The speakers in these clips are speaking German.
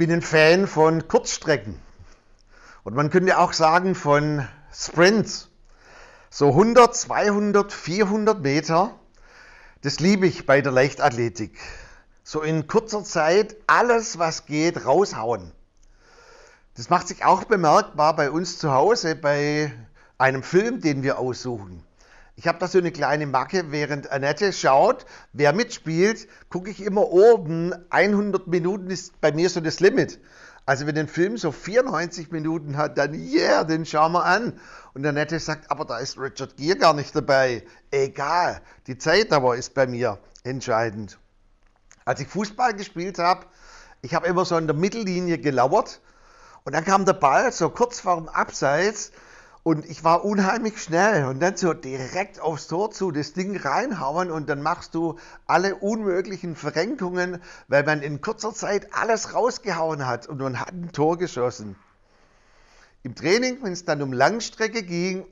bin ein Fan von Kurzstrecken. Und man könnte auch sagen von Sprints. So 100, 200, 400 Meter. Das liebe ich bei der Leichtathletik. So in kurzer Zeit alles, was geht, raushauen. Das macht sich auch bemerkbar bei uns zu Hause bei einem Film, den wir aussuchen. Ich habe da so eine kleine Macke, während Annette schaut, wer mitspielt, gucke ich immer oben. 100 Minuten ist bei mir so das Limit. Also wenn ein Film so 94 Minuten hat, dann yeah, den schauen wir an. Und Annette sagt, aber da ist Richard Gere gar nicht dabei. Egal, die Zeit aber ist bei mir entscheidend. Als ich Fußball gespielt habe, ich habe immer so in der Mittellinie gelauert und dann kam der Ball so kurz vor dem Abseits und ich war unheimlich schnell und dann so direkt aufs Tor zu, das Ding reinhauen und dann machst du alle unmöglichen Verrenkungen, weil man in kurzer Zeit alles rausgehauen hat und man hat ein Tor geschossen. Im Training, wenn es dann um Langstrecke ging,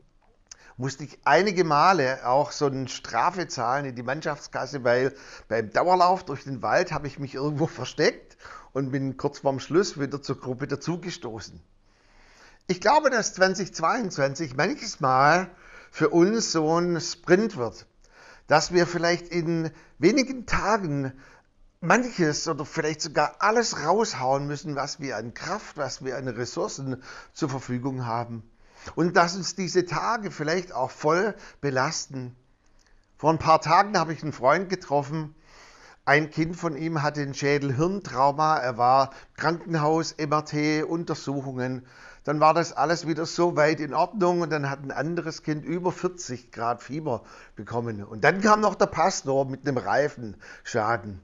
musste ich einige Male auch so eine Strafe zahlen in die Mannschaftskasse, weil beim Dauerlauf durch den Wald habe ich mich irgendwo versteckt und bin kurz vorm Schluss wieder zur Gruppe dazugestoßen. Ich glaube, dass 2022 manches Mal für uns so ein Sprint wird, dass wir vielleicht in wenigen Tagen manches oder vielleicht sogar alles raushauen müssen, was wir an Kraft, was wir an Ressourcen zur Verfügung haben. Und dass uns diese Tage vielleicht auch voll belasten. Vor ein paar Tagen habe ich einen Freund getroffen. Ein Kind von ihm hatte ein Schädel-Hirntrauma. Er war Krankenhaus, MRT, Untersuchungen dann war das alles wieder so weit in Ordnung und dann hat ein anderes Kind über 40 Grad Fieber bekommen. Und dann kam noch der Pastor mit einem Reifenschaden.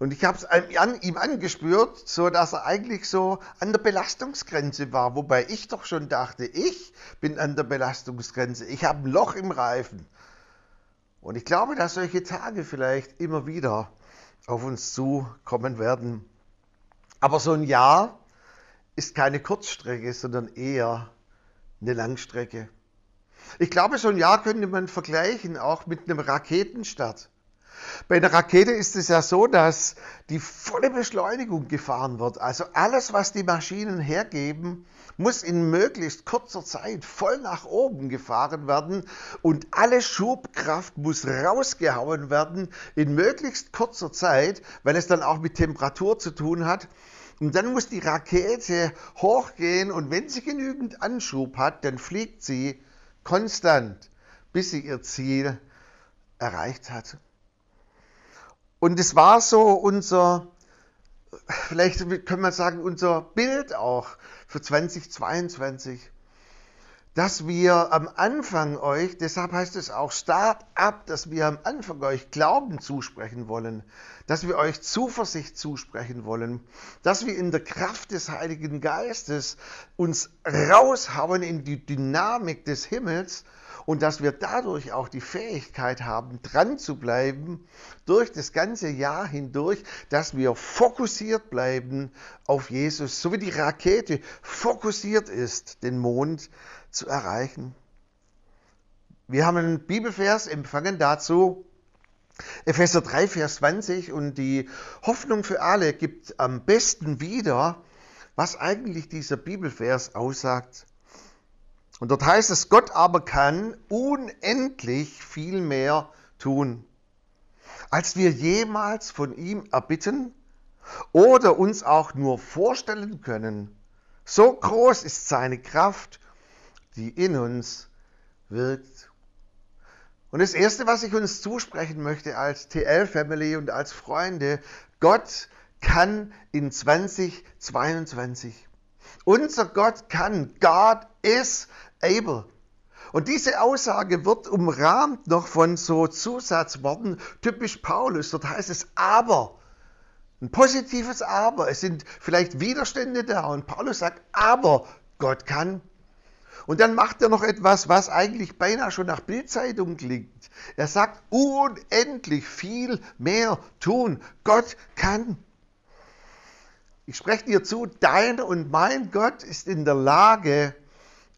Und ich habe es an ihm angespürt, so dass er eigentlich so an der Belastungsgrenze war, wobei ich doch schon dachte, ich bin an der Belastungsgrenze, ich habe ein Loch im Reifen. Und ich glaube, dass solche Tage vielleicht immer wieder auf uns zukommen werden. Aber so ein Jahr ist keine Kurzstrecke, sondern eher eine Langstrecke. Ich glaube, so ein Jahr könnte man vergleichen auch mit einem Raketenstart. Bei einer Rakete ist es ja so, dass die volle Beschleunigung gefahren wird. Also alles, was die Maschinen hergeben, muss in möglichst kurzer Zeit voll nach oben gefahren werden und alle Schubkraft muss rausgehauen werden in möglichst kurzer Zeit, weil es dann auch mit Temperatur zu tun hat. Und dann muss die Rakete hochgehen und wenn sie genügend Anschub hat, dann fliegt sie konstant, bis sie ihr Ziel erreicht hat. Und es war so unser, vielleicht können wir sagen, unser Bild auch für 2022 dass wir am Anfang euch, deshalb heißt es auch Start up, dass wir am Anfang euch Glauben zusprechen wollen, dass wir euch Zuversicht zusprechen wollen, dass wir in der Kraft des Heiligen Geistes uns raushauen in die Dynamik des Himmels und dass wir dadurch auch die Fähigkeit haben, dran zu bleiben durch das ganze Jahr hindurch, dass wir fokussiert bleiben auf Jesus, so wie die Rakete fokussiert ist, den Mond zu erreichen. Wir haben einen Bibelvers empfangen dazu, Epheser 3, Vers 20 und die Hoffnung für alle gibt am besten wieder, was eigentlich dieser Bibelvers aussagt. Und dort heißt es, Gott aber kann unendlich viel mehr tun, als wir jemals von ihm erbitten oder uns auch nur vorstellen können. So groß ist seine Kraft die in uns wirkt. Und das Erste, was ich uns zusprechen möchte als TL-Family und als Freunde, Gott kann in 2022. Unser Gott kann. God is able. Und diese Aussage wird umrahmt noch von so Zusatzworten, typisch Paulus. Dort heißt es aber. Ein positives Aber. Es sind vielleicht Widerstände da. Und Paulus sagt, aber Gott kann. Und dann macht er noch etwas, was eigentlich beinahe schon nach Bildzeitung klingt. Er sagt, unendlich viel mehr tun. Gott kann. Ich spreche dir zu, dein und mein Gott ist in der Lage,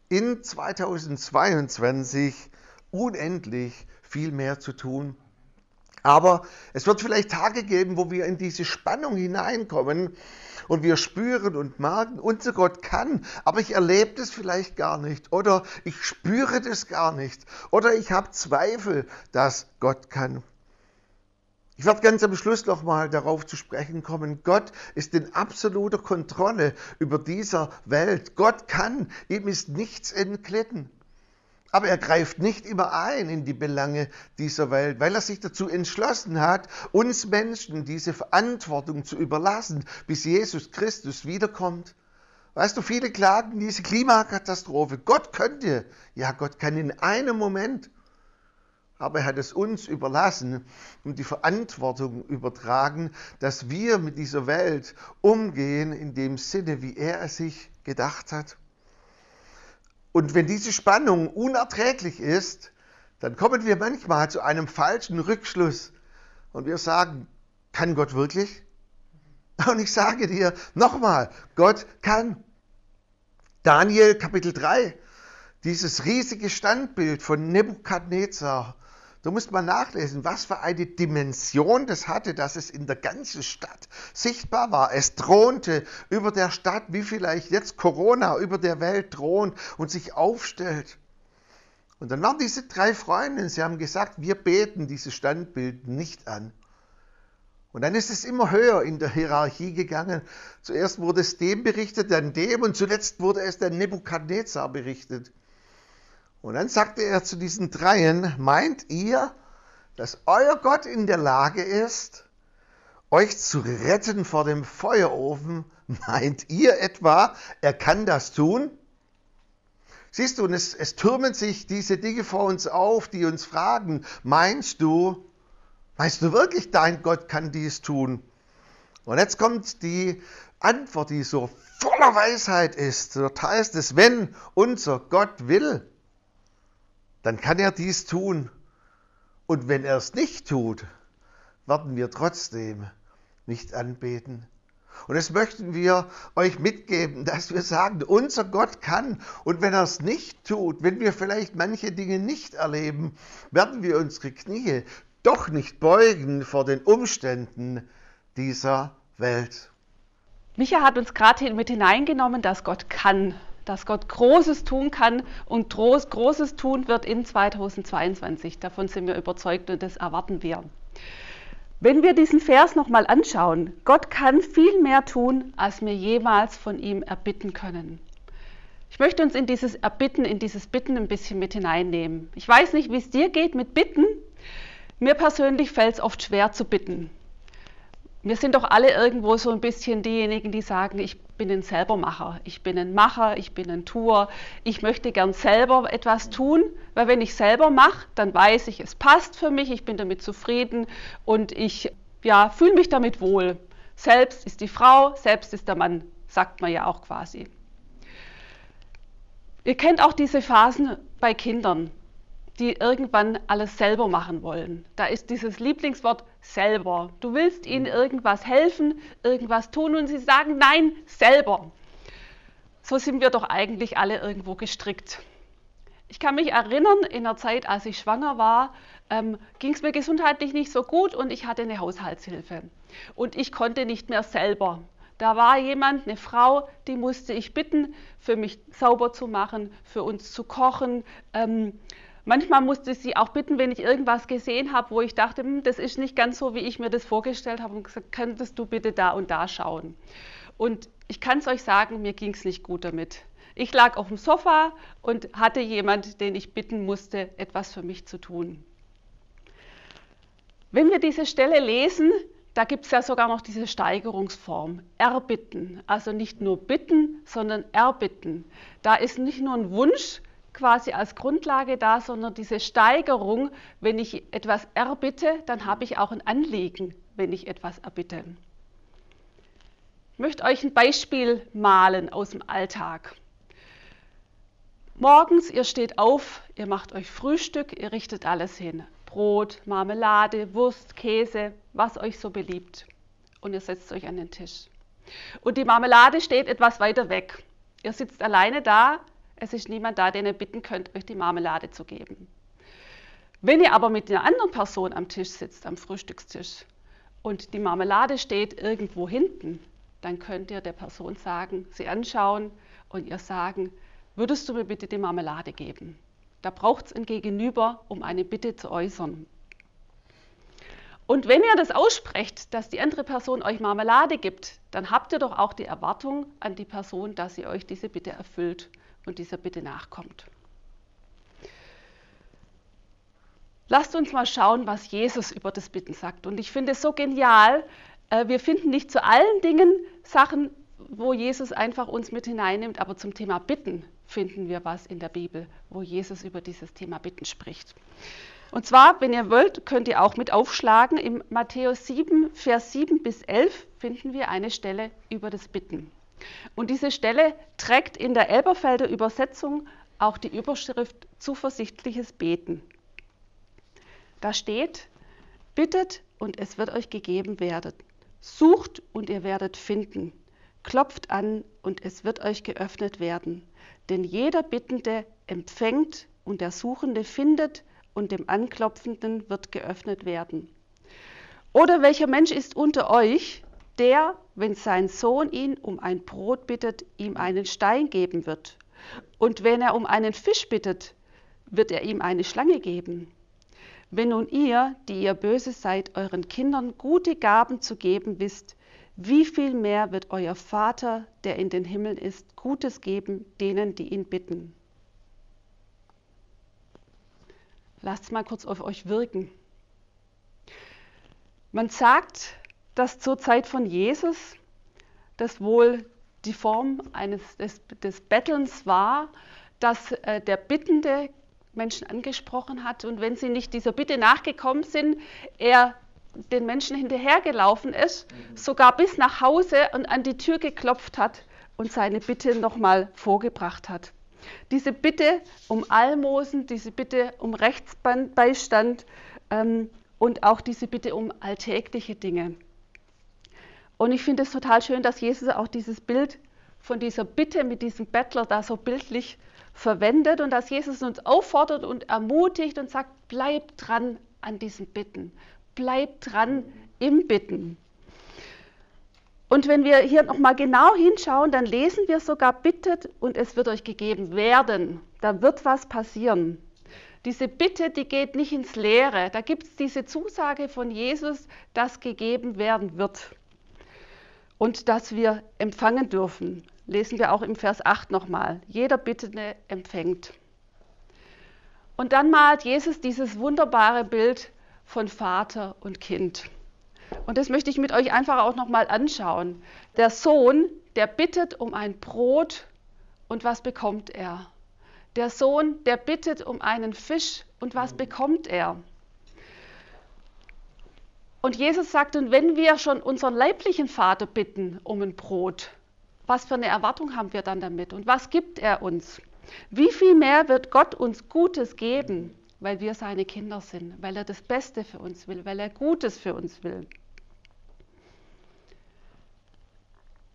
in 2022 unendlich viel mehr zu tun, Aber es wird vielleicht Tage geben, wo wir in diese Spannung hineinkommen und wir spüren und merken, unser Gott kann, aber ich erlebe das vielleicht gar nicht oder ich spüre das gar nicht oder ich habe Zweifel, dass Gott kann. Ich werde ganz am Schluss nochmal darauf zu sprechen kommen. Gott ist in absoluter Kontrolle über dieser Welt. Gott kann, ihm ist nichts entglitten. Aber er greift nicht immer ein in die Belange dieser Welt, weil er sich dazu entschlossen hat, uns Menschen diese Verantwortung zu überlassen, bis Jesus Christus wiederkommt. Weißt du, viele klagen diese Klimakatastrophe. Gott könnte, ja, Gott kann in einem Moment aber er hat es uns überlassen und die Verantwortung übertragen, dass wir mit dieser Welt umgehen in dem Sinne, wie er es sich gedacht hat. Und wenn diese Spannung unerträglich ist, dann kommen wir manchmal zu einem falschen Rückschluss und wir sagen, kann Gott wirklich? Und ich sage dir nochmal, Gott kann. Daniel Kapitel 3, dieses riesige Standbild von Nebukadnezar, Du musst mal nachlesen, was für eine Dimension das hatte, dass es in der ganzen Stadt sichtbar war. Es thronte über der Stadt, wie vielleicht jetzt Corona über der Welt thront und sich aufstellt. Und dann waren diese drei Freunde, sie haben gesagt, wir beten dieses Standbild nicht an. Und dann ist es immer höher in der Hierarchie gegangen. Zuerst wurde es dem berichtet, dann dem und zuletzt wurde es der Nebukadnezar berichtet. Und dann sagte er zu diesen Dreien, meint ihr, dass euer Gott in der Lage ist, euch zu retten vor dem Feuerofen? Meint ihr etwa, er kann das tun? Siehst du, es, es türmen sich diese Dinge vor uns auf, die uns fragen, meinst du, meinst du wirklich, dein Gott kann dies tun? Und jetzt kommt die Antwort, die so voller Weisheit ist. Dort heißt es, wenn unser Gott will, dann kann er dies tun. Und wenn er es nicht tut, werden wir trotzdem nicht anbeten. Und das möchten wir euch mitgeben, dass wir sagen, unser Gott kann. Und wenn er es nicht tut, wenn wir vielleicht manche Dinge nicht erleben, werden wir unsere Knie doch nicht beugen vor den Umständen dieser Welt. Micha hat uns gerade mit hineingenommen, dass Gott kann dass Gott Großes tun kann und Großes tun wird in 2022. Davon sind wir überzeugt und das erwarten wir. Wenn wir diesen Vers nochmal anschauen, Gott kann viel mehr tun, als wir jemals von ihm erbitten können. Ich möchte uns in dieses Erbitten, in dieses Bitten ein bisschen mit hineinnehmen. Ich weiß nicht, wie es dir geht mit Bitten. Mir persönlich fällt es oft schwer zu bitten. Wir sind doch alle irgendwo so ein bisschen diejenigen, die sagen, ich bin ein Selbermacher, ich bin ein Macher, ich bin ein Tour, ich möchte gern selber etwas tun, weil wenn ich selber mache, dann weiß ich, es passt für mich, ich bin damit zufrieden und ich ja, fühle mich damit wohl. Selbst ist die Frau, selbst ist der Mann, sagt man ja auch quasi. Ihr kennt auch diese Phasen bei Kindern die irgendwann alles selber machen wollen. Da ist dieses Lieblingswort selber. Du willst ihnen irgendwas helfen, irgendwas tun und sie sagen nein, selber. So sind wir doch eigentlich alle irgendwo gestrickt. Ich kann mich erinnern, in der Zeit, als ich schwanger war, ähm, ging es mir gesundheitlich nicht so gut und ich hatte eine Haushaltshilfe. Und ich konnte nicht mehr selber. Da war jemand, eine Frau, die musste ich bitten, für mich sauber zu machen, für uns zu kochen. Ähm, Manchmal musste ich sie auch bitten, wenn ich irgendwas gesehen habe, wo ich dachte, hm, das ist nicht ganz so, wie ich mir das vorgestellt habe, und gesagt, könntest du bitte da und da schauen. Und ich kann es euch sagen, mir ging es nicht gut damit. Ich lag auf dem Sofa und hatte jemand, den ich bitten musste, etwas für mich zu tun. Wenn wir diese Stelle lesen, da gibt es ja sogar noch diese Steigerungsform, erbitten. Also nicht nur bitten, sondern erbitten. Da ist nicht nur ein Wunsch, quasi als Grundlage da, sondern diese Steigerung, wenn ich etwas erbitte, dann habe ich auch ein Anliegen, wenn ich etwas erbitte. Ich möchte euch ein Beispiel malen aus dem Alltag. Morgens, ihr steht auf, ihr macht euch Frühstück, ihr richtet alles hin. Brot, Marmelade, Wurst, Käse, was euch so beliebt. Und ihr setzt euch an den Tisch. Und die Marmelade steht etwas weiter weg. Ihr sitzt alleine da, es ist niemand da, den ihr bitten könnt, euch die Marmelade zu geben. Wenn ihr aber mit einer anderen Person am Tisch sitzt, am Frühstückstisch, und die Marmelade steht irgendwo hinten, dann könnt ihr der Person sagen, sie anschauen und ihr sagen, würdest du mir bitte die Marmelade geben? Da braucht es ein Gegenüber, um eine Bitte zu äußern. Und wenn ihr das aussprecht, dass die andere Person euch Marmelade gibt, dann habt ihr doch auch die Erwartung an die Person, dass sie euch diese Bitte erfüllt und dieser Bitte nachkommt. Lasst uns mal schauen, was Jesus über das Bitten sagt. Und ich finde es so genial. Äh, wir finden nicht zu allen Dingen Sachen, wo Jesus einfach uns mit hineinnimmt, aber zum Thema Bitten finden wir was in der Bibel, wo Jesus über dieses Thema Bitten spricht. Und zwar, wenn ihr wollt, könnt ihr auch mit aufschlagen. Im Matthäus 7, Vers 7 bis 11 finden wir eine Stelle über das Bitten. Und diese Stelle trägt in der Elberfelder Übersetzung auch die Überschrift Zuversichtliches Beten. Da steht, bittet und es wird euch gegeben werden. Sucht und ihr werdet finden. Klopft an und es wird euch geöffnet werden. Denn jeder Bittende empfängt und der Suchende findet und dem Anklopfenden wird geöffnet werden. Oder welcher Mensch ist unter euch, der, wenn sein Sohn ihn um ein Brot bittet, ihm einen Stein geben wird? Und wenn er um einen Fisch bittet, wird er ihm eine Schlange geben? Wenn nun ihr, die ihr böse seid, euren Kindern gute Gaben zu geben wisst, wie viel mehr wird euer Vater, der in den Himmeln ist, Gutes geben denen, die ihn bitten? Lasst mal kurz auf euch wirken. Man sagt, dass zur Zeit von Jesus das wohl die Form eines, des, des Bettelns war, dass äh, der Bittende Menschen angesprochen hat und wenn sie nicht dieser Bitte nachgekommen sind, er den Menschen hinterhergelaufen ist, mhm. sogar bis nach Hause und an die Tür geklopft hat und seine Bitte nochmal vorgebracht hat. Diese Bitte um Almosen, diese Bitte um Rechtsbeistand ähm, und auch diese Bitte um alltägliche Dinge. Und ich finde es total schön, dass Jesus auch dieses Bild von dieser Bitte mit diesem Bettler da so bildlich verwendet und dass Jesus uns auffordert und ermutigt und sagt, bleib dran an diesen Bitten, bleib dran im Bitten. Und wenn wir hier nochmal genau hinschauen, dann lesen wir sogar, bittet und es wird euch gegeben werden. Da wird was passieren. Diese Bitte, die geht nicht ins Leere. Da gibt es diese Zusage von Jesus, dass gegeben werden wird und dass wir empfangen dürfen. Lesen wir auch im Vers 8 nochmal. Jeder Bittende empfängt. Und dann malt Jesus dieses wunderbare Bild von Vater und Kind. Und das möchte ich mit euch einfach auch nochmal anschauen. Der Sohn, der bittet um ein Brot und was bekommt er? Der Sohn, der bittet um einen Fisch und was bekommt er? Und Jesus sagt, und wenn wir schon unseren leiblichen Vater bitten um ein Brot, was für eine Erwartung haben wir dann damit und was gibt er uns? Wie viel mehr wird Gott uns Gutes geben, weil wir seine Kinder sind, weil er das Beste für uns will, weil er Gutes für uns will?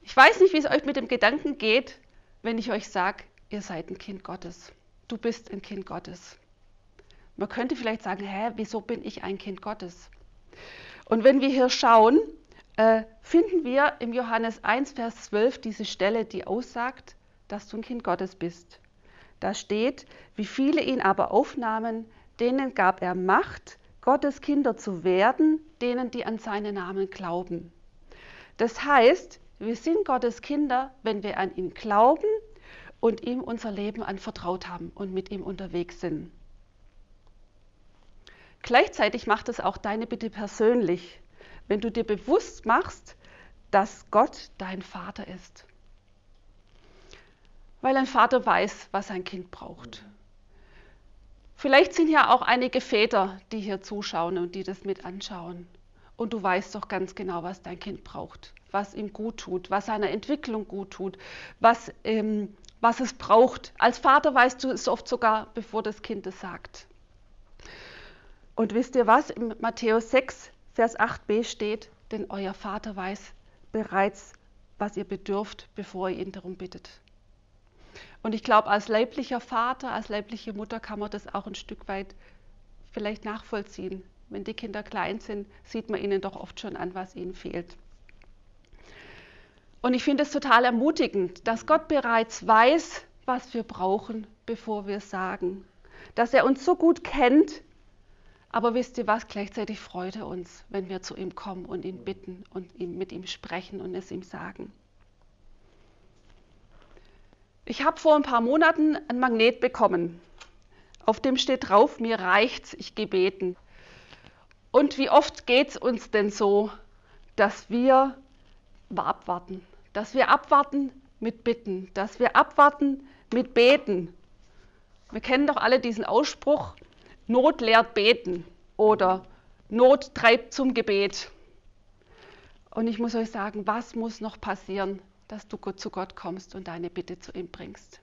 Ich weiß nicht, wie es euch mit dem Gedanken geht, wenn ich euch sage, ihr seid ein Kind Gottes. Du bist ein Kind Gottes. Man könnte vielleicht sagen, hä, wieso bin ich ein Kind Gottes? Und wenn wir hier schauen, äh, finden wir im Johannes 1, Vers 12 diese Stelle, die aussagt, dass du ein Kind Gottes bist. Da steht, wie viele ihn aber aufnahmen, denen gab er Macht, Gottes Kinder zu werden, denen, die an seinen Namen glauben. Das heißt, wir sind Gottes Kinder, wenn wir an ihn glauben und ihm unser Leben anvertraut haben und mit ihm unterwegs sind. Gleichzeitig macht es auch deine Bitte persönlich, wenn du dir bewusst machst, dass Gott dein Vater ist. Weil ein Vater weiß, was ein Kind braucht. Vielleicht sind ja auch einige Väter, die hier zuschauen und die das mit anschauen. Und du weißt doch ganz genau, was dein Kind braucht was ihm gut tut, was seiner Entwicklung gut tut, was, ähm, was es braucht. Als Vater weißt du es oft sogar, bevor das Kind es sagt. Und wisst ihr was? Im Matthäus 6, Vers 8b steht, denn euer Vater weiß bereits, was ihr bedürft, bevor ihr ihn darum bittet. Und ich glaube, als leiblicher Vater, als leibliche Mutter kann man das auch ein Stück weit vielleicht nachvollziehen. Wenn die Kinder klein sind, sieht man ihnen doch oft schon an, was ihnen fehlt. Und ich finde es total ermutigend, dass Gott bereits weiß, was wir brauchen, bevor wir es sagen. Dass er uns so gut kennt, aber wisst ihr was, gleichzeitig freut er uns, wenn wir zu ihm kommen und ihn bitten und ihn, mit ihm sprechen und es ihm sagen. Ich habe vor ein paar Monaten ein Magnet bekommen. Auf dem steht drauf, mir reicht's, ich gebeten. Und wie oft geht es uns denn so, dass wir abwarten, dass wir abwarten mit Bitten, dass wir abwarten mit Beten. Wir kennen doch alle diesen Ausspruch, Not lehrt beten oder Not treibt zum Gebet. Und ich muss euch sagen, was muss noch passieren, dass du zu Gott kommst und deine Bitte zu ihm bringst?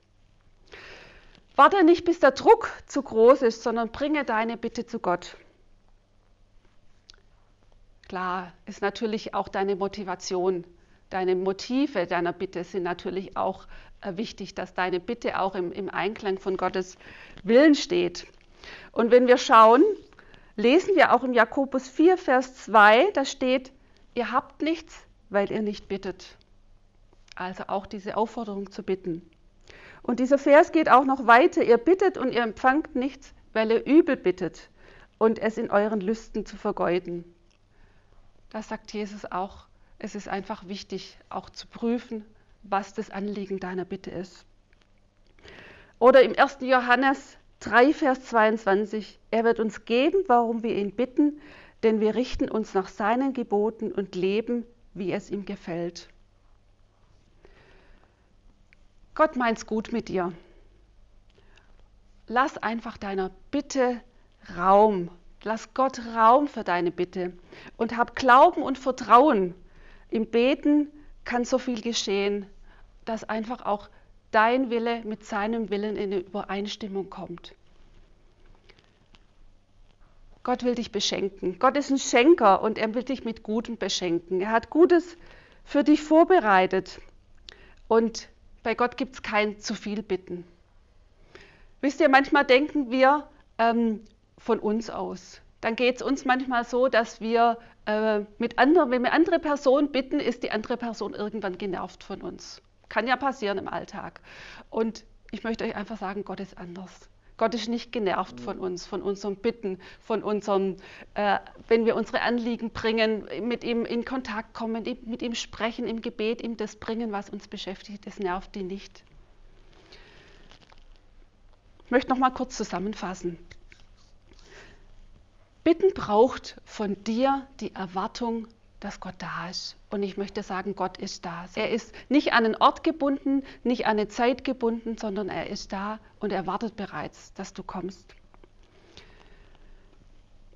Warte nicht, bis der Druck zu groß ist, sondern bringe deine Bitte zu Gott. Klar ist natürlich auch deine Motivation, deine Motive deiner Bitte sind natürlich auch äh, wichtig, dass deine Bitte auch im, im Einklang von Gottes Willen steht. Und wenn wir schauen, lesen wir auch im Jakobus 4, Vers 2, da steht, ihr habt nichts, weil ihr nicht bittet. Also auch diese Aufforderung zu bitten. Und dieser Vers geht auch noch weiter, ihr bittet und ihr empfangt nichts, weil ihr übel bittet und es in euren Lüsten zu vergeuden. Da sagt Jesus auch, es ist einfach wichtig, auch zu prüfen, was das Anliegen deiner Bitte ist. Oder im 1. Johannes 3, Vers 22. Er wird uns geben, warum wir ihn bitten, denn wir richten uns nach seinen Geboten und leben, wie es ihm gefällt. Gott meint's gut mit dir. Lass einfach deiner Bitte Raum. Lass Gott Raum für deine Bitte und hab Glauben und Vertrauen. Im Beten kann so viel geschehen, dass einfach auch dein Wille mit seinem Willen in Übereinstimmung kommt. Gott will dich beschenken. Gott ist ein Schenker und er will dich mit Gutem beschenken. Er hat Gutes für dich vorbereitet. Und bei Gott gibt es kein zu viel Bitten. Wisst ihr, manchmal denken wir ähm, von uns aus. Dann geht es uns manchmal so, dass wir äh, mit anderen, wenn wir andere Personen bitten, ist die andere Person irgendwann genervt von uns. Kann ja passieren im Alltag. Und ich möchte euch einfach sagen, Gott ist anders. Gott ist nicht genervt von uns, von unserem Bitten, von unserem, äh, wenn wir unsere Anliegen bringen, mit ihm in Kontakt kommen, mit ihm sprechen, im Gebet, ihm das bringen, was uns beschäftigt, das nervt ihn nicht. Ich möchte noch mal kurz zusammenfassen. Bitten braucht von dir die Erwartung dass Gott da ist. Und ich möchte sagen, Gott ist da. Er ist nicht an einen Ort gebunden, nicht an eine Zeit gebunden, sondern er ist da und er wartet bereits, dass du kommst.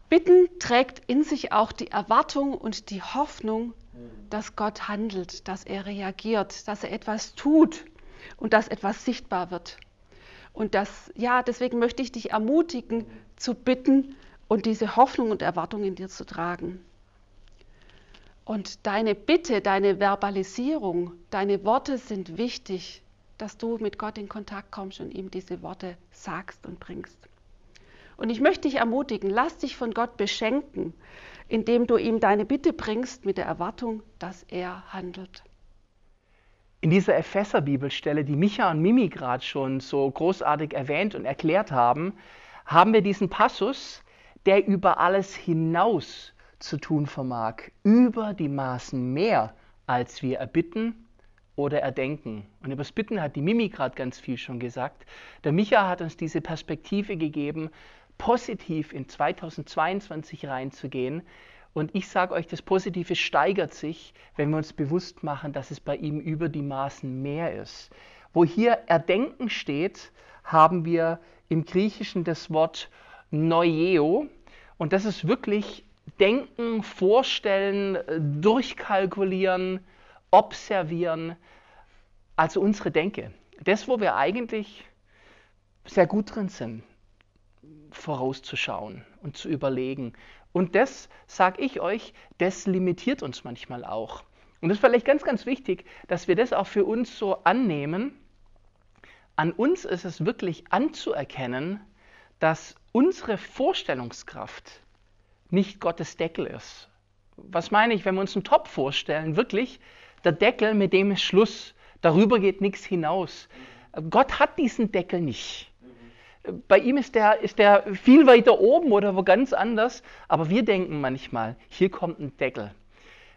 Bitten trägt in sich auch die Erwartung und die Hoffnung, dass Gott handelt, dass er reagiert, dass er etwas tut und dass etwas sichtbar wird. Und das, ja, deswegen möchte ich dich ermutigen, zu bitten und diese Hoffnung und Erwartung in dir zu tragen. Und deine Bitte, deine Verbalisierung, deine Worte sind wichtig, dass du mit Gott in Kontakt kommst und ihm diese Worte sagst und bringst. Und ich möchte dich ermutigen, lass dich von Gott beschenken, indem du ihm deine Bitte bringst mit der Erwartung, dass er handelt. In dieser Epheser-Bibelstelle, die Micha und Mimi gerade schon so großartig erwähnt und erklärt haben, haben wir diesen Passus, der über alles hinaus zu tun vermag, über die Maßen mehr, als wir erbitten oder erdenken. Und über das Bitten hat die Mimi gerade ganz viel schon gesagt. Der Micha hat uns diese Perspektive gegeben, positiv in 2022 reinzugehen. Und ich sage euch, das Positive steigert sich, wenn wir uns bewusst machen, dass es bei ihm über die Maßen mehr ist. Wo hier Erdenken steht, haben wir im Griechischen das Wort Noeo. Und das ist wirklich denken, vorstellen, durchkalkulieren, observieren. Also unsere Denke. Das, wo wir eigentlich sehr gut drin sind, vorauszuschauen und zu überlegen. Und das, sage ich euch, das limitiert uns manchmal auch. Und das ist vielleicht ganz, ganz wichtig, dass wir das auch für uns so annehmen. An uns ist es wirklich anzuerkennen, dass unsere Vorstellungskraft nicht Gottes Deckel ist. Was meine ich, wenn wir uns einen Topf vorstellen? Wirklich, der Deckel, mit dem ist Schluss. Darüber geht nichts hinaus. Gott hat diesen Deckel nicht. Bei ihm ist der, ist der viel weiter oben oder wo ganz anders. Aber wir denken manchmal, hier kommt ein Deckel.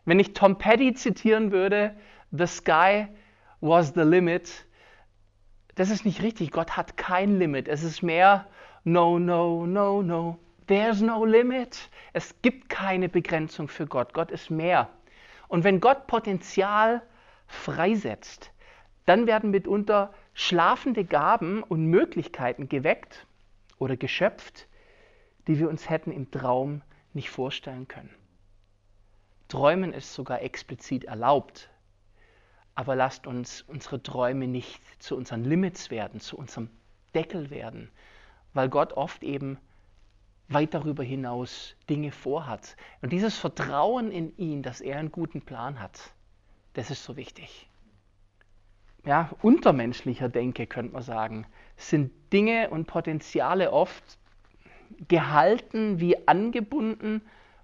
Wenn ich Tom Petty zitieren würde, The sky was the limit, das ist nicht richtig. Gott hat kein Limit. Es ist mehr No, no, no, no. There's no limit. Es gibt keine Begrenzung für Gott. Gott ist mehr. Und wenn Gott Potenzial freisetzt, dann werden mitunter schlafende Gaben und Möglichkeiten geweckt oder geschöpft, die wir uns hätten im Traum nicht vorstellen können. Träumen ist sogar explizit erlaubt, aber lasst uns unsere Träume nicht zu unseren Limits werden, zu unserem Deckel werden, weil Gott oft eben weit darüber hinaus Dinge vorhat. Und dieses Vertrauen in ihn, dass er einen guten Plan hat, das ist so wichtig. Ja, untermenschlicher Denke, könnte man sagen, sind Dinge und Potenziale oft gehalten wie angebunden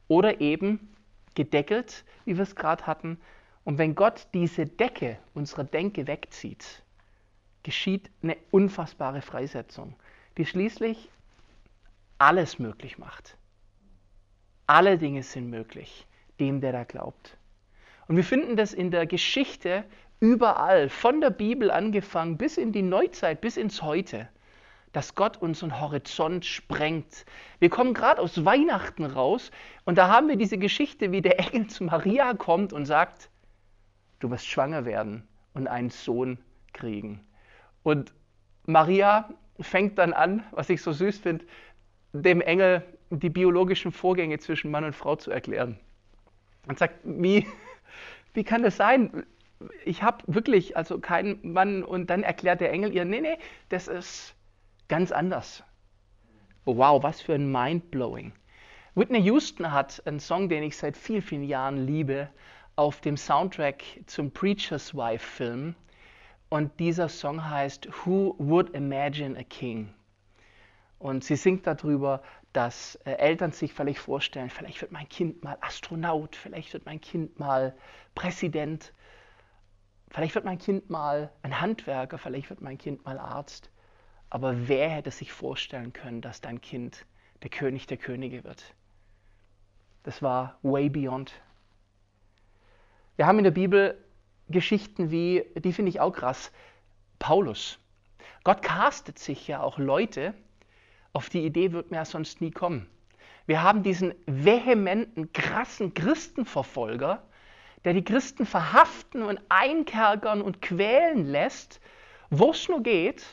oder eben gedeckelt, wie wir es gerade hatten. Und wenn Gott diese Decke unserer Denke wegzieht, geschieht eine unfassbare Freisetzung, die schließlich alles möglich macht. Alle Dinge sind möglich, dem, der da glaubt. Und wir finden das in der Geschichte überall, von der Bibel angefangen bis in die Neuzeit, bis ins Heute, dass Gott unseren Horizont sprengt. Wir kommen gerade aus Weihnachten raus und da haben wir diese Geschichte, wie der Engel zu Maria kommt und sagt, du wirst schwanger werden und einen Sohn kriegen. Und Maria fängt dann an, was ich so süß finde, dem Engel die biologischen Vorgänge zwischen Mann und Frau zu erklären. Und sagt, wie, wie kann das sein? Ich habe wirklich also keinen Mann und dann erklärt der Engel ihr, nee, nee, das ist ganz anders. Wow, was für ein Mindblowing. Whitney Houston hat einen Song, den ich seit vielen, vielen Jahren liebe, auf dem Soundtrack zum Preacher's Wife Film. Und dieser Song heißt Who Would Imagine a King? Und sie singt darüber, dass äh, Eltern sich vielleicht vorstellen, vielleicht wird mein Kind mal Astronaut, vielleicht wird mein Kind mal Präsident, vielleicht wird mein Kind mal ein Handwerker, vielleicht wird mein Kind mal Arzt. Aber wer hätte sich vorstellen können, dass dein Kind der König der Könige wird? Das war way beyond. Wir haben in der Bibel Geschichten wie, die finde ich auch krass, Paulus. Gott castet sich ja auch Leute, auf die Idee wird man ja sonst nie kommen. Wir haben diesen vehementen, krassen Christenverfolger, der die Christen verhaften und einkerkern und quälen lässt, wo es nur geht.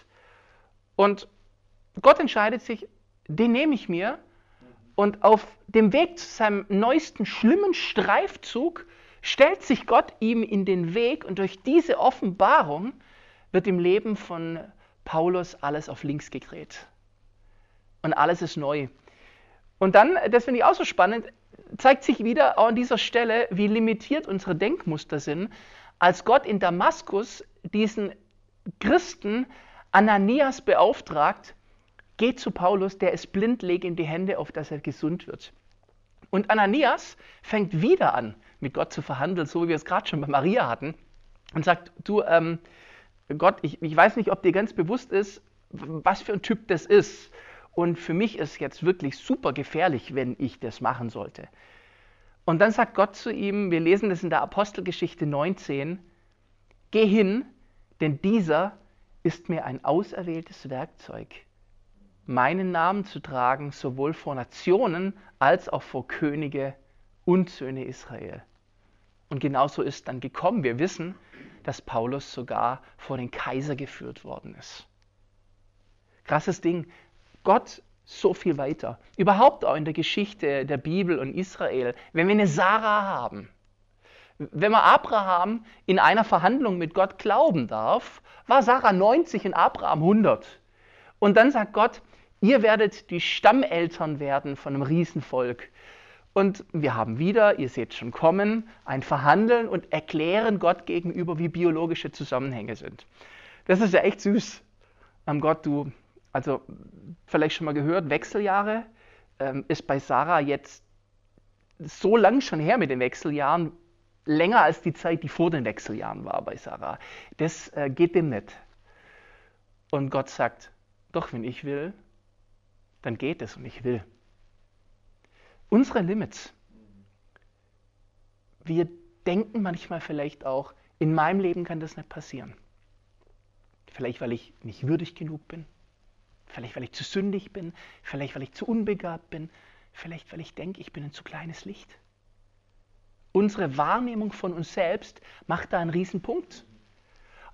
Und Gott entscheidet sich, den nehme ich mir. Und auf dem Weg zu seinem neuesten schlimmen Streifzug stellt sich Gott ihm in den Weg und durch diese Offenbarung wird im Leben von Paulus alles auf links gedreht und alles ist neu. Und dann, das finde ich auch so spannend, zeigt sich wieder auch an dieser Stelle, wie limitiert unsere Denkmuster sind, als Gott in Damaskus diesen Christen Ananias beauftragt, geht zu Paulus, der ist blind, leg ihm die Hände auf, dass er gesund wird. Und Ananias fängt wieder an, mit Gott zu verhandeln, so wie wir es gerade schon bei Maria hatten, und sagt, du, ähm, Gott, ich, ich weiß nicht, ob dir ganz bewusst ist, was für ein Typ das ist. Und für mich ist jetzt wirklich super gefährlich, wenn ich das machen sollte. Und dann sagt Gott zu ihm, wir lesen das in der Apostelgeschichte 19, geh hin, denn dieser ist mir ein auserwähltes Werkzeug, meinen Namen zu tragen, sowohl vor Nationen als auch vor Könige und Söhne Israel. Und genauso ist dann gekommen. Wir wissen, dass Paulus sogar vor den Kaiser geführt worden ist. Krasses Ding. Gott so viel weiter. Überhaupt auch in der Geschichte der Bibel und Israel. Wenn wir eine Sarah haben, wenn man Abraham in einer Verhandlung mit Gott glauben darf, war Sarah 90 und Abraham 100. Und dann sagt Gott, ihr werdet die Stammeltern werden von einem Riesenvolk. Und wir haben wieder, ihr seht schon kommen, ein Verhandeln und erklären Gott gegenüber, wie biologische Zusammenhänge sind. Das ist ja echt süß. Am Gott, du Also vielleicht schon mal gehört, Wechseljahre ähm, ist bei Sarah jetzt so lang schon her mit den Wechseljahren, länger als die Zeit, die vor den Wechseljahren war bei Sarah. Das äh, geht dem nicht. Und Gott sagt, doch, wenn ich will, dann geht es und ich will. Unsere Limits. Wir denken manchmal vielleicht auch, in meinem Leben kann das nicht passieren. Vielleicht, weil ich nicht würdig genug bin. Vielleicht, weil ich zu sündig bin. Vielleicht, weil ich zu unbegabt bin. Vielleicht, weil ich denke, ich bin ein zu kleines Licht. Unsere Wahrnehmung von uns selbst macht da einen Riesenpunkt.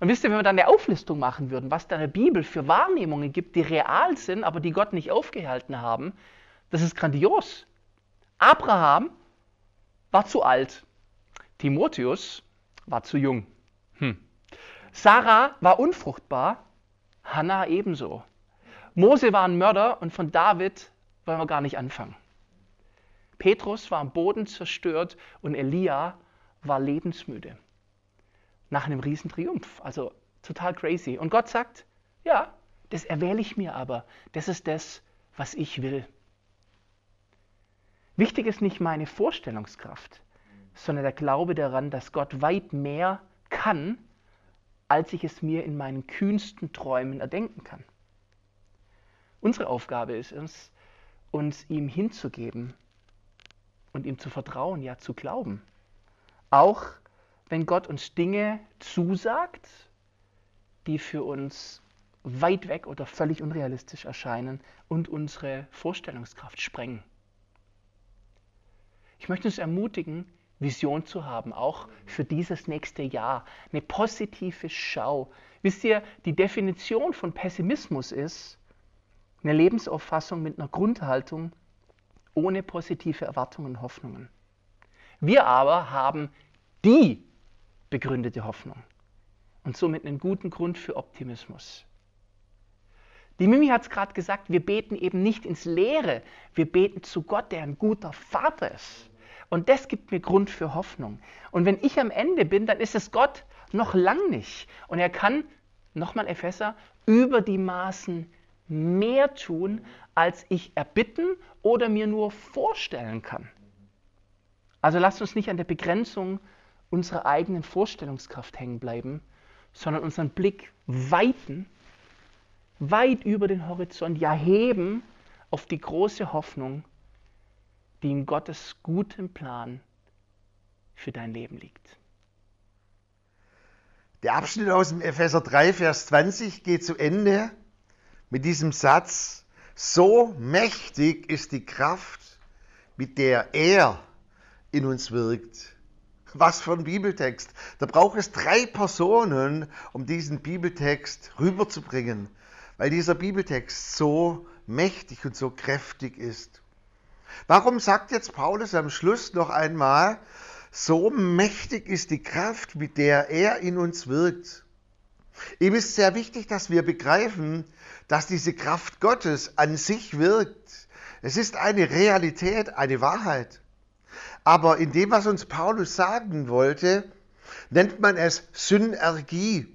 Und wisst ihr, wenn wir dann eine Auflistung machen würden, was da in der Bibel für Wahrnehmungen gibt, die real sind, aber die Gott nicht aufgehalten haben, das ist grandios. Abraham war zu alt. Timotheus war zu jung. Hm. Sarah war unfruchtbar. Hannah ebenso. Mose war ein Mörder und von David wollen wir gar nicht anfangen. Petrus war am Boden zerstört und Elia war lebensmüde. Nach einem Riesentriumph. Also total crazy. Und Gott sagt, ja, das erwähle ich mir aber. Das ist das, was ich will. Wichtig ist nicht meine Vorstellungskraft, sondern der Glaube daran, dass Gott weit mehr kann, als ich es mir in meinen kühnsten Träumen erdenken kann. Unsere Aufgabe ist es, uns ihm hinzugeben und ihm zu vertrauen, ja zu glauben. Auch wenn Gott uns Dinge zusagt, die für uns weit weg oder völlig unrealistisch erscheinen und unsere Vorstellungskraft sprengen. Ich möchte uns ermutigen, Vision zu haben, auch für dieses nächste Jahr. Eine positive Schau. Wisst ihr, die Definition von Pessimismus ist eine Lebensauffassung mit einer Grundhaltung ohne positive Erwartungen und Hoffnungen. Wir aber haben die begründete Hoffnung und somit einen guten Grund für Optimismus. Die Mimi hat es gerade gesagt, wir beten eben nicht ins Leere, wir beten zu Gott, der ein guter Vater ist. Und das gibt mir Grund für Hoffnung. Und wenn ich am Ende bin, dann ist es Gott noch lang nicht. Und er kann, nochmal Epheser, über die Maßen mehr tun, als ich erbitten oder mir nur vorstellen kann. Also lasst uns nicht an der Begrenzung unserer eigenen Vorstellungskraft hängen bleiben, sondern unseren Blick weiten, weit über den Horizont, ja heben auf die große Hoffnung, die in Gottes gutem Plan für dein Leben liegt. Der Abschnitt aus dem Epheser 3, Vers 20 geht zu Ende mit diesem Satz, so mächtig ist die Kraft, mit der er in uns wirkt. Was für ein Bibeltext. Da braucht es drei Personen, um diesen Bibeltext rüberzubringen, weil dieser Bibeltext so mächtig und so kräftig ist. Warum sagt jetzt Paulus am Schluss noch einmal, so mächtig ist die Kraft, mit der er in uns wirkt? Ihm ist sehr wichtig, dass wir begreifen, dass diese Kraft Gottes an sich wirkt. Es ist eine Realität, eine Wahrheit. Aber in dem, was uns Paulus sagen wollte, nennt man es Synergie.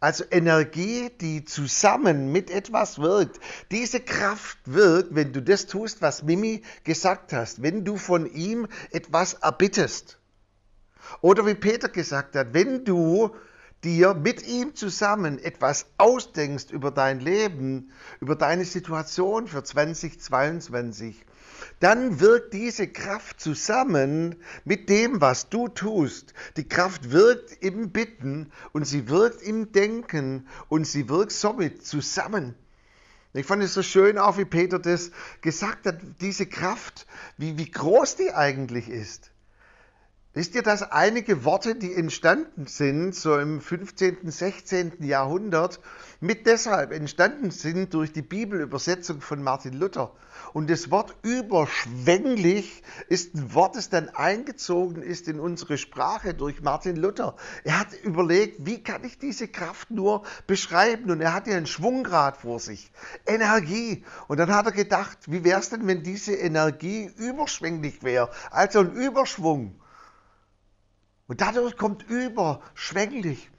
Also Energie, die zusammen mit etwas wirkt. Diese Kraft wirkt, wenn du das tust, was Mimi gesagt hast, wenn du von ihm etwas erbittest. Oder wie Peter gesagt hat, wenn du dir mit ihm zusammen etwas ausdenkst über dein Leben, über deine Situation für 2022, dann wirkt diese Kraft zusammen mit dem, was du tust. Die Kraft wirkt im Bitten und sie wirkt im Denken und sie wirkt somit zusammen. Ich fand es so schön, auch wie Peter das gesagt hat, diese Kraft, wie, wie groß die eigentlich ist. Wisst ihr, dass einige Worte, die entstanden sind, so im 15., 16. Jahrhundert, mit deshalb entstanden sind durch die Bibelübersetzung von Martin Luther. Und das Wort überschwänglich ist ein Wort, das dann eingezogen ist in unsere Sprache durch Martin Luther. Er hat überlegt, wie kann ich diese Kraft nur beschreiben? Und er hatte einen Schwunggrad vor sich, Energie. Und dann hat er gedacht, wie wäre es denn, wenn diese Energie überschwänglich wäre? Also ein Überschwung. Und dadurch kommt überschwänglich.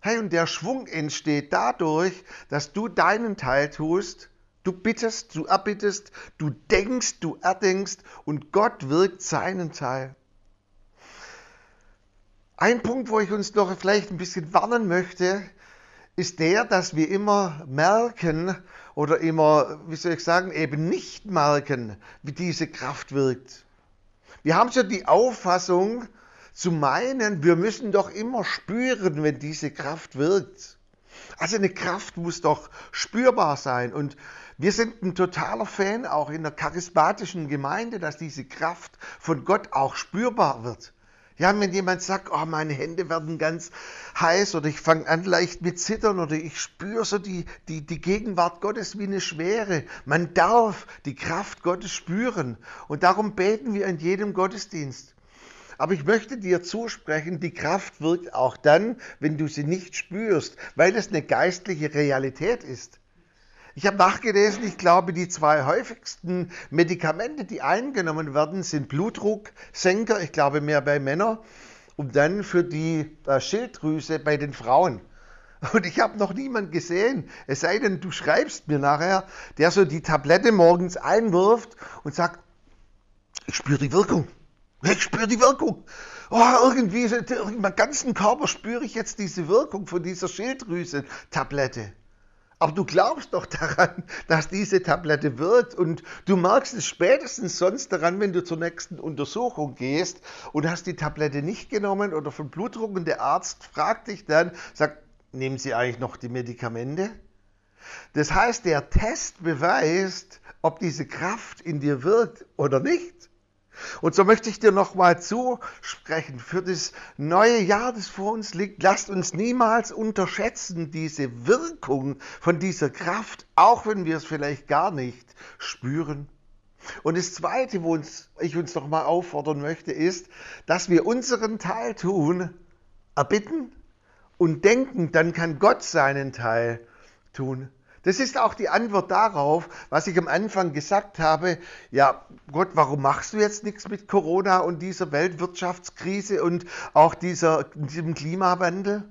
Hey, und der Schwung entsteht dadurch, dass du deinen Teil tust Du bittest, du erbittest, du denkst, du erdenkst und Gott wirkt seinen Teil. Ein Punkt, wo ich uns noch vielleicht ein bisschen warnen möchte, ist der, dass wir immer merken oder immer, wie soll ich sagen, eben nicht merken, wie diese Kraft wirkt. Wir haben so die Auffassung zu meinen, wir müssen doch immer spüren, wenn diese Kraft wirkt. Also eine Kraft muss doch spürbar sein. Und wir sind ein totaler Fan auch in der charismatischen Gemeinde, dass diese Kraft von Gott auch spürbar wird. Ja, wenn jemand sagt, oh, meine Hände werden ganz heiß oder ich fange an leicht mit Zittern oder ich spüre so die, die, die Gegenwart Gottes wie eine Schwere. Man darf die Kraft Gottes spüren und darum beten wir in jedem Gottesdienst. Aber ich möchte dir zusprechen, die Kraft wirkt auch dann, wenn du sie nicht spürst, weil es eine geistliche Realität ist. Ich habe nachgelesen, ich glaube, die zwei häufigsten Medikamente, die eingenommen werden, sind Blutdrucksenker, ich glaube mehr bei Männern, und dann für die äh, Schilddrüse bei den Frauen. Und ich habe noch niemanden gesehen, es sei denn, du schreibst mir nachher, der so die Tablette morgens einwirft und sagt, ich spüre die Wirkung. Ich spüre die Wirkung. Oh, irgendwie, in meinem ganzen Körper spüre ich jetzt diese Wirkung von dieser Schilddrüse-Tablette. Aber du glaubst doch daran, dass diese Tablette wirkt und du merkst es spätestens sonst daran, wenn du zur nächsten Untersuchung gehst und hast die Tablette nicht genommen oder von Blutdruck und der Arzt fragt dich dann, sagt, nehmen Sie eigentlich noch die Medikamente? Das heißt, der Test beweist, ob diese Kraft in dir wirkt oder nicht. Und so möchte ich dir nochmal zusprechen für das neue Jahr, das vor uns liegt. Lasst uns niemals unterschätzen diese Wirkung von dieser Kraft, auch wenn wir es vielleicht gar nicht spüren. Und das Zweite, wo uns, ich uns nochmal auffordern möchte, ist, dass wir unseren Teil tun, erbitten und denken, dann kann Gott seinen Teil tun. Das ist auch die Antwort darauf, was ich am Anfang gesagt habe. Ja, Gott, warum machst du jetzt nichts mit Corona und dieser Weltwirtschaftskrise und auch dieser, diesem Klimawandel?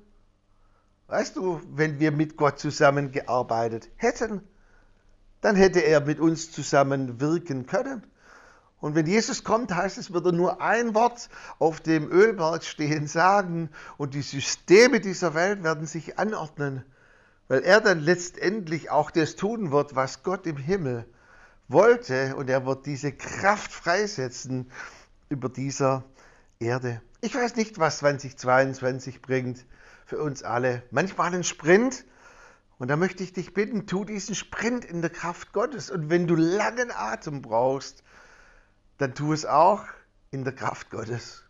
Weißt du, wenn wir mit Gott zusammengearbeitet hätten, dann hätte er mit uns zusammen wirken können. Und wenn Jesus kommt, heißt es, wird er nur ein Wort auf dem Ölberg stehen sagen und die Systeme dieser Welt werden sich anordnen weil er dann letztendlich auch das tun wird, was Gott im Himmel wollte und er wird diese Kraft freisetzen über dieser Erde. Ich weiß nicht, was 2022 bringt für uns alle. Manchmal ein Sprint und da möchte ich dich bitten, tu diesen Sprint in der Kraft Gottes und wenn du langen Atem brauchst, dann tu es auch in der Kraft Gottes.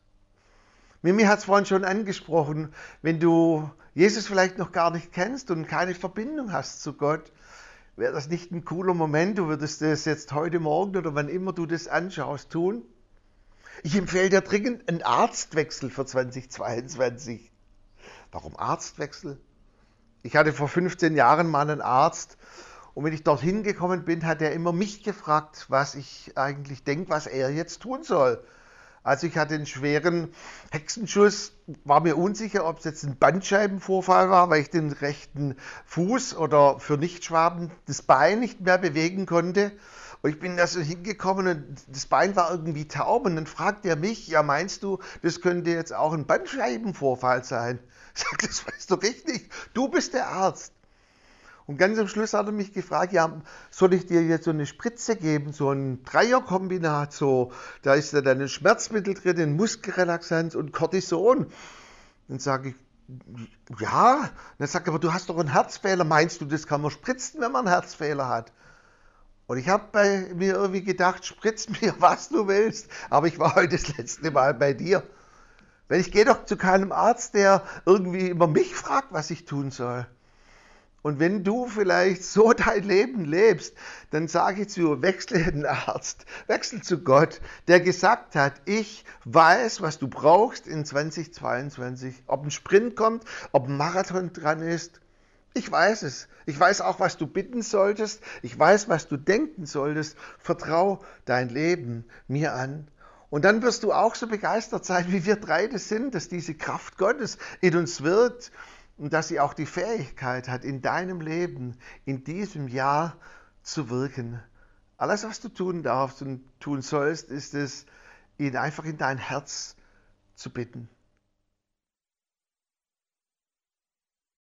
Mimi hat es vorhin schon angesprochen, wenn du Jesus vielleicht noch gar nicht kennst und keine Verbindung hast zu Gott, wäre das nicht ein cooler Moment? Du würdest das jetzt heute Morgen oder wann immer du das anschaust tun. Ich empfehle dir dringend einen Arztwechsel für 2022. Warum Arztwechsel? Ich hatte vor 15 Jahren mal einen Arzt und wenn ich dorthin gekommen bin, hat er immer mich gefragt, was ich eigentlich denke, was er jetzt tun soll. Also ich hatte einen schweren Hexenschuss, war mir unsicher, ob es jetzt ein Bandscheibenvorfall war, weil ich den rechten Fuß oder für Nichtschwaben das Bein nicht mehr bewegen konnte. Und ich bin da so hingekommen und das Bein war irgendwie taub und dann fragt er mich, ja meinst du, das könnte jetzt auch ein Bandscheibenvorfall sein? Ich sage, das weißt du richtig, du bist der Arzt. Und ganz am Schluss hat er mich gefragt, ja, soll ich dir jetzt so eine Spritze geben, so ein Dreierkombinat, so, da ist ja dann ein Schmerzmittel drin, ein Muskelrelaxanz und Cortison. Dann sage ich, ja. dann sagt er, aber du hast doch einen Herzfehler. Meinst du, das kann man spritzen, wenn man einen Herzfehler hat? Und ich habe bei mir irgendwie gedacht, spritz mir, was du willst. Aber ich war heute das letzte Mal bei dir. Weil ich gehe doch zu keinem Arzt, der irgendwie immer mich fragt, was ich tun soll. Und wenn du vielleicht so dein Leben lebst, dann sage ich zu, wechsle den Arzt, wechsel zu Gott, der gesagt hat, ich weiß, was du brauchst in 2022. Ob ein Sprint kommt, ob ein Marathon dran ist. Ich weiß es. Ich weiß auch, was du bitten solltest. Ich weiß, was du denken solltest. Vertrau dein Leben mir an. Und dann wirst du auch so begeistert sein, wie wir drei das sind, dass diese Kraft Gottes in uns wirkt und dass sie auch die Fähigkeit hat, in deinem Leben in diesem Jahr zu wirken. Alles, was du tun darfst und tun sollst, ist es, ihn einfach in dein Herz zu bitten.